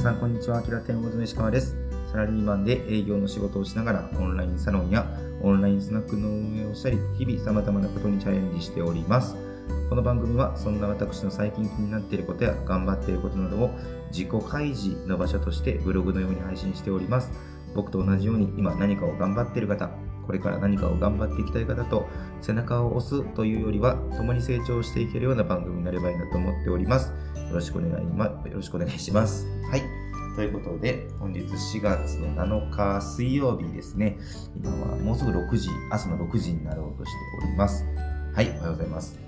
さんこんにちは、アキラ天王の石川です。サラリーマンで営業の仕事をしながらオンラインサロンやオンラインスナックの運営をしたり、日々様々なことにチャレンジしております。この番組はそんな私の最近気になっていることや頑張っていることなどを自己開示の場所としてブログのように配信しております。僕と同じように今何かを頑張っている方、これから何かを頑張っていきたい方と背中を押すというよりは共に成長していけるような番組になればいいなと思っております。よろしくお願い,、ま、よろしくお願いします。はい。ということで、本日4月の7日水曜日ですね。今はもうすぐ6時、朝の6時になろうとしております。はい、おはようございます。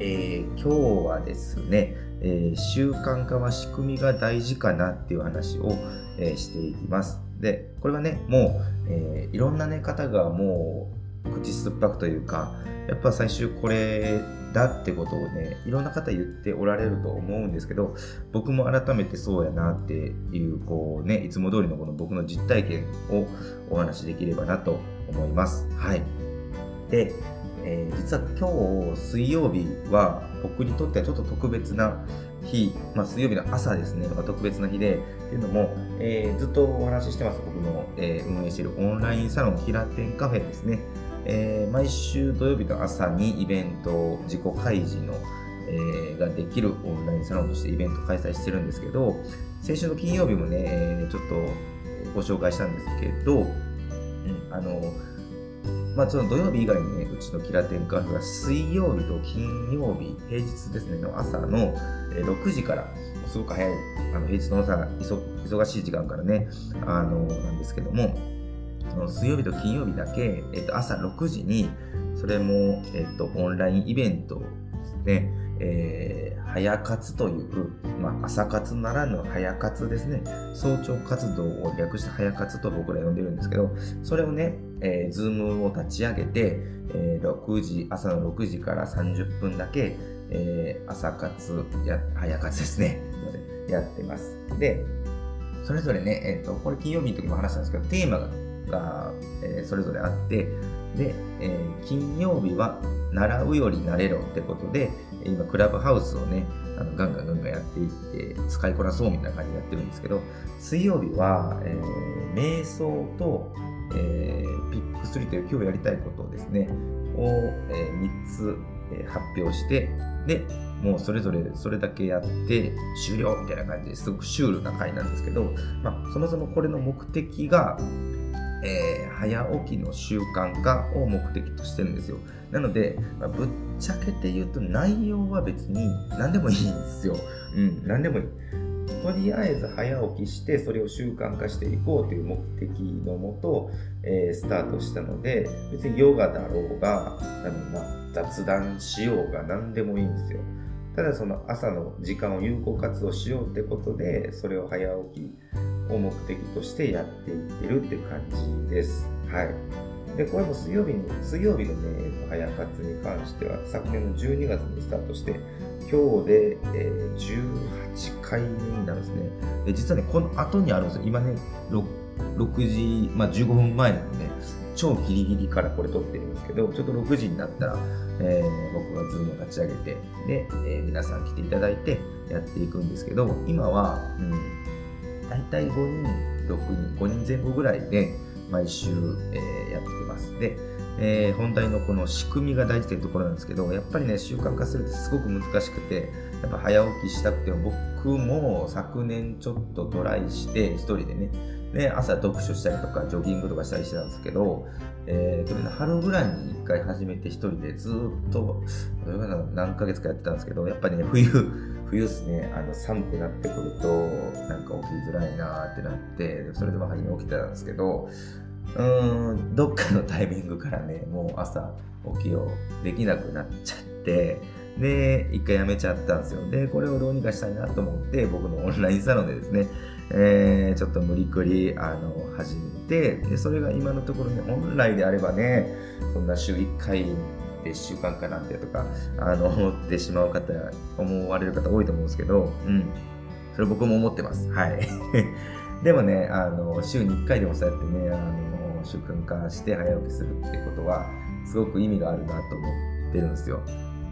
えー、今日はですね、えー、習慣化は仕組みが大事かなっていう話を、えー、していきます。で、これはね、もう、えいろんな、ね、方がもう口酸っぱくというか、やっぱ最終これだってことをね、いろんな方言っておられると思うんですけど、僕も改めてそうやなっていう、こうね、いつも通りのこの僕の実体験をお話しできればなと思います。はい。で、えー、実は今日水曜日は僕にとってはちょっと特別な日、まあ、水曜日の朝ですね、特別な日で、っていうのも、えー、ずっとお話ししてます、僕の、えー、運営しているオンラインサロン、キラテンカフェですね。えー、毎週土曜日の朝にイベント、自己開示の、えー、ができるオンラインサロンとしてイベント開催してるんですけど、先週の金曜日もね、えー、ちょっとご紹介したんですけど、うん、あの、まあ、その土曜日以外にね、うちのキラテンカフェは水曜日と金曜日、平日ですね、の朝の6時から、すごく早い、あの平日の朝忙しい時間からね、あの、なんですけども、水曜日と金曜日だけ、えっと、朝6時に、それも、えっと、オンラインイベントですね、えー、早活という、まあ、朝活ならぬ早活ですね。早朝活動を略して早活と僕ら呼んでるんですけど、それをね、えー、ズームを立ち上げて、えー、6時、朝の6時から30分だけ、えー、朝活や、早活ですね。やってます。で、それぞれね、えっ、ー、と、これ金曜日の時も話したんですけど、テーマがが、え、それぞれあって、で、え、金曜日は習うより慣れろってことで、今クラブハウスをね、あのガンガンガンガンやっていって、使いこなそうみたいな感じでやってるんですけど、水曜日は、えー、瞑想と、えー、ピック3という今日やりたいことをですね、を、えー、3つ、えー、発表して、で、もうそれぞれそれだけやって終了みたいな感じですごくシュールな回なんですけど、まあ、そもそもこれの目的が、えー、早起きの習慣化を目的としてるんですよ。なので、まあ、ぶっちゃけて言うと内容は別に何でもいいんですよ。うん、何でもいい。とりあえず早起きしてそれを習慣化していこうという目的のもと、えー、スタートしたので別にヨガだろうがなんだ雑談しようが何でもいいんですよ。ただその朝の時間を有効活用しようってことでそれを早起きを目的としてやっていってるって感じです。はい。で、これも水曜日に、水曜日のね、早活に関しては昨年の12月にスタートして、今日で、えー、18回目になるんですね。で、実はね、この後にあるんですよ。今ね、6, 6時、まあ、15分前なので、超ギリギリからこれ撮ってるんですけど、ちょっと6時になったら、えー、僕がズームを立ち上げて、で、えー、皆さん来ていただいてやっていくんですけど、今は、うん、大体5人、6人、5人前後ぐらいで毎週、えー、やってます。で、えー、本題のこの仕組みが大事というところなんですけど、やっぱりね、習慣化するってすごく難しくて、やっぱ早起きしたくても、僕も昨年ちょっとトライして、一人でね、ね、朝読書したりとか、ジョギングとかしたりしてたんですけど、えー、去年の春ぐらいに一回始めて一人でずっと、何ヶ月かやってたんですけど、やっぱりね、冬、冬ですね、あの寒くなってくると、なんか起きづらいなってなって、それでも初め起きてたんですけど、うーん、どっかのタイミングからね、もう朝起きようできなくなっちゃって、で、一回やめちゃったんですよ。で、これをどうにかしたいなと思って、僕のオンラインサロンでですね、えー、ちょっと無理くり、あの、始めて、で、それが今のところね、本来であればね、そんな週1回で1週間かなんてとか、あの、思ってしまう方、思われる方多いと思うんですけど、うん。それ僕も思ってます。はい。でもね、あの、週に1回でもそうやってね、あの、習慣化して早起きするっていうことは、すごく意味があるなと思ってるんですよ。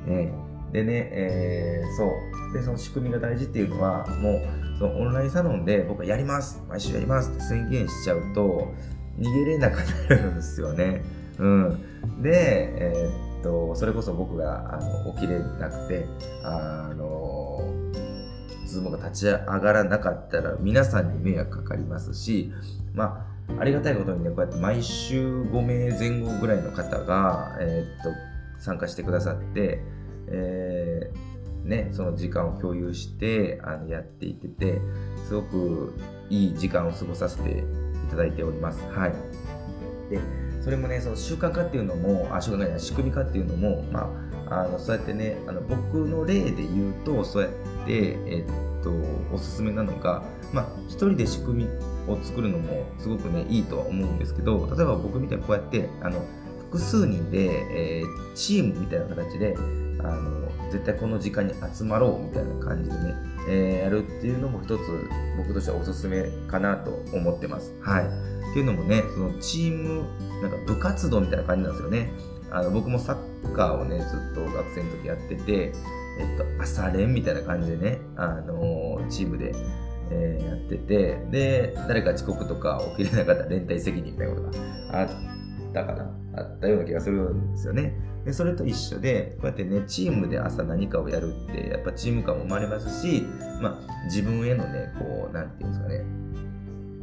ね、でね、えー、そうでその仕組みが大事っていうのはもうそのオンラインサロンで僕はやります毎週やりますって宣言しちゃうと逃げれなくなるんですよね。うん、で、えー、とそれこそ僕があの起きれなくてあのズームが立ち上がらなかったら皆さんに迷惑かかりますしまあありがたいことにねこうやって毎週5名前後ぐらいの方が、えー、っと参加してくださって、えー、ね、その時間を共有してあのやっていっててすごくいい時間を過ごさせていただいております。はい、でそれもねその習慣化っていうのもあ習慣化じゃない仕組み化っていうのも、まあ、あのそうやってねあの僕の例で言うとそうやって、えっとおすすめなのが、まあ、一人で仕組みを作るのもすごくねいいとは思うんですけど例えば僕みたいにこうやってあの複数人で、えー、チームみたいな形であの絶対この時間に集まろうみたいな感じでね、えー、やるっていうのも一つ僕としてはおすすめかなと思ってます。はい。っていうのもね、そのチーム、なんか部活動みたいな感じなんですよね。あの僕もサッカーをね、ずっと学生の時やってて、えっと、朝練みたいな感じでね、あのー、チームで、えー、やってて、で、誰か遅刻とか起きれなかったら連帯責任みたいなことがあったかなあったような気がするんですよね。で、それと一緒で、こうやってね、チームで朝何かをやるって、やっぱチーム感も生まれますし、まあ、自分へのね、こう、なんていうんですかね、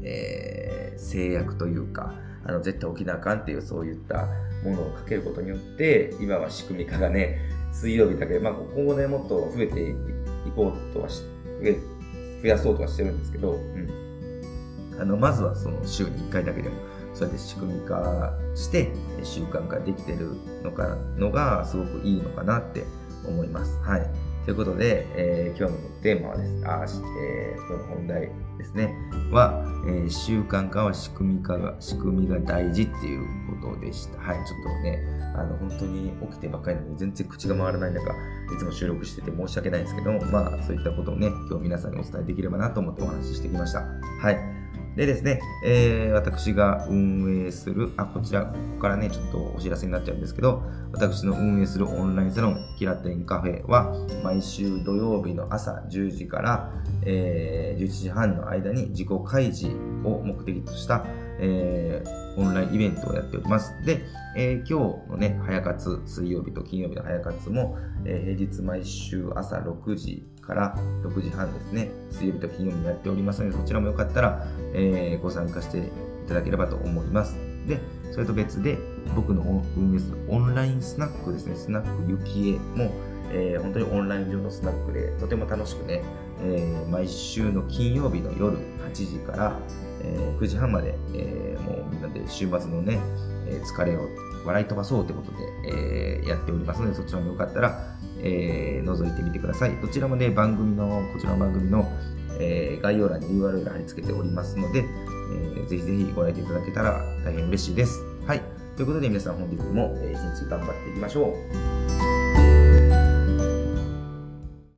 えー、制約というか、あの、絶対起きなあかんっていう、そういったものをかけることによって、今は仕組み化がね、水曜日だけ、まあ、今後ね、もっと増えていこうとはし、増え、増やそうとはしてるんですけど、うん。あの、まずはその週に1回だけでも、そうやって仕組み化して習慣化できてるのかのがすごくいいのかなって思います。はい。ということで、えー、今日のテーマはです。あ、えー、今日の本題ですね。は、えー、習慣化は仕組み化が、仕組みが大事っていうことでした。はい。ちょっとね、あの、本当に起きてばっかりなので、全然口が回らない中、いつも収録してて申し訳ないんですけども、まあ、そういったことをね、今日皆さんにお伝えできればなと思ってお話ししてきました。はい。でですね、えー、私が運営する、あ、こちら、ここからね、ちょっとお知らせになっちゃうんですけど、私の運営するオンラインサロン、キラテンカフェは、毎週土曜日の朝10時から、えー、11時半の間に自己開示を目的とした、えー、オンラインイベントをやっております。で、えー、今日のね、早活、水曜日と金曜日の早活も、えー、平日毎週朝6時から6時半ですね、水曜日と金曜日にやっておりますので、そちらもよかったら、え、ご参加していただければと思います。で、それと別で、僕の運営するオンラインスナックですね、スナックゆきえも、えー、本当にオンライン上のスナックで、とても楽しくね、えー、毎週の金曜日の夜8時から、えー、9時半まで、えー、もうみんなで週末のね、え疲れを笑い飛ばそうということで、えやっておりますので、そちらもよかったら、え覗いてみてください。どちらもね、番組の、こちらの番組の、え概要欄に URL 貼り付けておりますので、えぜひぜひご来店いただけたら大変嬉しいです。はい。ということで皆さん本日も、一日頑張っていきましょう。